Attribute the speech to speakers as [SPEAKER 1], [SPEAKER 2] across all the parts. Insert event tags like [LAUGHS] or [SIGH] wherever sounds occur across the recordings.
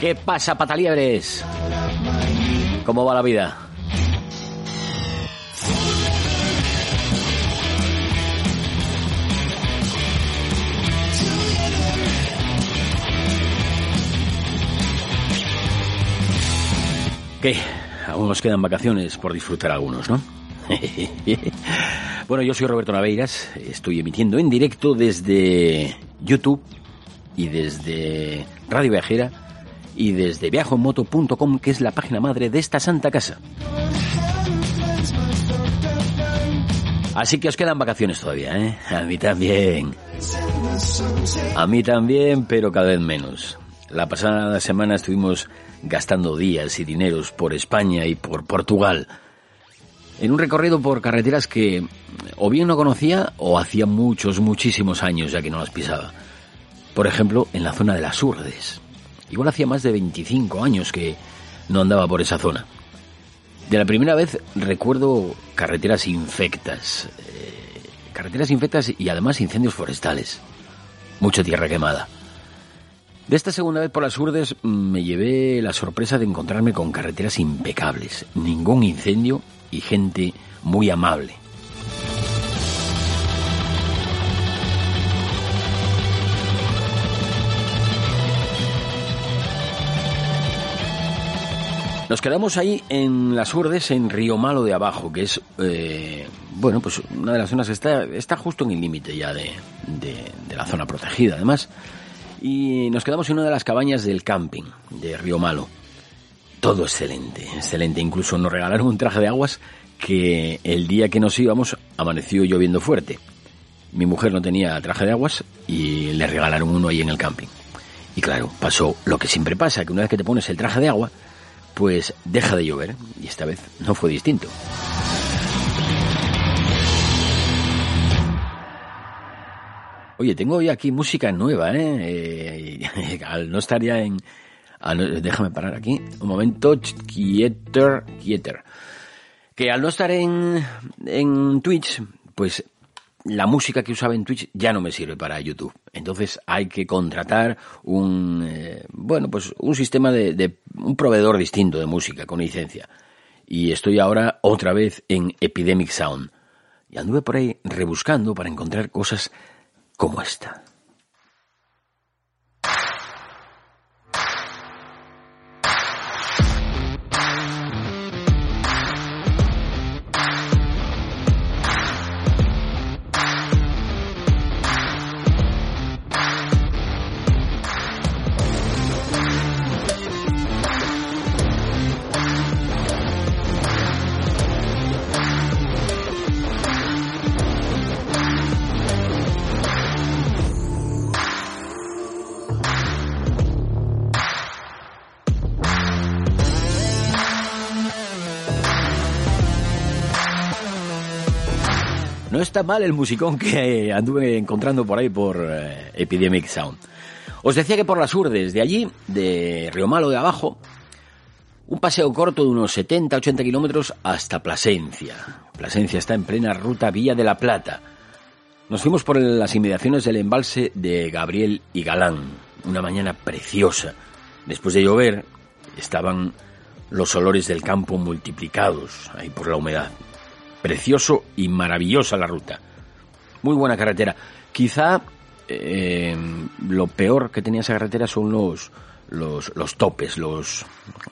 [SPEAKER 1] ¿Qué pasa, pataliebres? ¿Cómo va la vida? ¿Qué? Aún nos quedan vacaciones por disfrutar algunos, ¿no? [LAUGHS] bueno, yo soy Roberto Naveiras, estoy emitiendo en directo desde YouTube y desde Radio Viajera y desde viajoenmoto.com, que es la página madre de esta santa casa. Así que os quedan vacaciones todavía, ¿eh? A mí también. A mí también, pero cada vez menos. La pasada semana estuvimos gastando días y dineros por España y por Portugal. En un recorrido por carreteras que o bien no conocía o hacía muchos, muchísimos años ya que no las pisaba. Por ejemplo, en la zona de las Urdes. Igual hacía más de 25 años que no andaba por esa zona. De la primera vez recuerdo carreteras infectas. Eh, carreteras infectas y además incendios forestales. Mucha tierra quemada. De esta segunda vez por las Urdes me llevé la sorpresa de encontrarme con carreteras impecables, ningún incendio y gente muy amable. Nos quedamos ahí en las Urdes, en Río Malo de Abajo, que es, eh, bueno, pues una de las zonas que está, está justo en el límite ya de, de, la zona protegida, además. Y nos quedamos en una de las cabañas del camping de Río Malo. Todo excelente, excelente. Incluso nos regalaron un traje de aguas que el día que nos íbamos amaneció lloviendo fuerte. Mi mujer no tenía traje de aguas y le regalaron uno ahí en el camping. Y claro, pasó lo que siempre pasa, que una vez que te pones el traje de agua, pues deja de llover y esta vez no fue distinto. Oye, tengo hoy aquí música nueva, ¿eh? eh [LAUGHS] al no estar ya en... déjame parar aquí. Un momento. Quieter, quieter. Que al no estar en, en Twitch, pues la música que usaba en Twitch ya no me sirve para YouTube. Entonces hay que contratar un, eh, bueno, pues un sistema de, de, un proveedor distinto de música con licencia. Y estoy ahora otra vez en Epidemic Sound. Y anduve por ahí rebuscando para encontrar cosas como esta. Está mal el musicón que anduve encontrando por ahí por eh, Epidemic Sound. Os decía que por las urdes de allí, de Río Malo de abajo, Un paseo corto de unos 70-80 kilómetros hasta Plasencia. Plasencia está en plena ruta Vía de la Plata. Nos fuimos por las inmediaciones del embalse de Gabriel y Galán. Una mañana preciosa. Después de llover, estaban los olores del campo multiplicados ahí por la humedad. Precioso y maravillosa la ruta. Muy buena carretera. Quizá eh, lo peor que tenía esa carretera son los, los, los topes, los,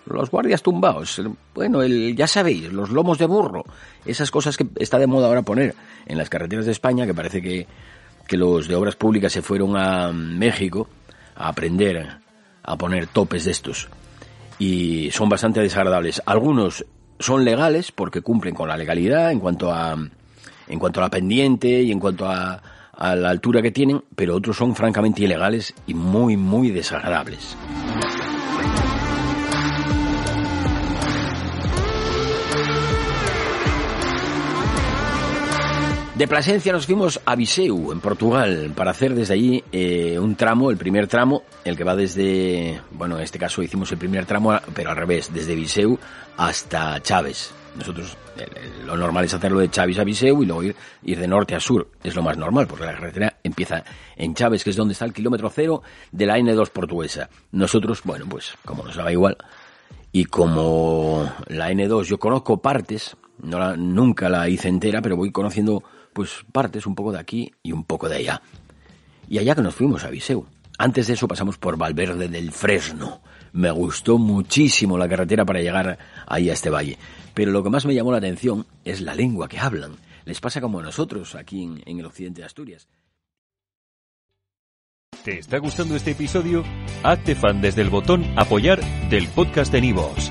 [SPEAKER 1] los guardias tumbados. Bueno, el, ya sabéis, los lomos de burro. Esas cosas que está de moda ahora poner en las carreteras de España, que parece que, que los de obras públicas se fueron a México a aprender a poner topes de estos. Y son bastante desagradables. Algunos son legales porque cumplen con la legalidad en cuanto a, en cuanto a la pendiente y en cuanto a, a la altura que tienen, pero otros son francamente ilegales y muy, muy desagradables. De Plasencia nos fuimos a Viseu, en Portugal, para hacer desde allí eh, un tramo, el primer tramo, el que va desde, bueno, en este caso hicimos el primer tramo, pero al revés, desde Viseu hasta Chaves. Nosotros, lo normal es hacerlo de Chaves a Viseu y luego ir, ir de norte a sur. Es lo más normal, porque la carretera empieza en Chaves, que es donde está el kilómetro cero de la N2 portuguesa. Nosotros, bueno, pues como nos daba igual, y como la N2 yo conozco partes, no la, nunca la hice entera, pero voy conociendo pues partes un poco de aquí y un poco de allá. Y allá que nos fuimos a Viseu. Antes de eso pasamos por Valverde del Fresno. Me gustó muchísimo la carretera para llegar ahí a este valle. Pero lo que más me llamó la atención es la lengua que hablan. Les pasa como a nosotros aquí en, en el occidente de Asturias.
[SPEAKER 2] ¿Te está gustando este episodio? Hazte fan desde el botón apoyar del podcast de Nivos.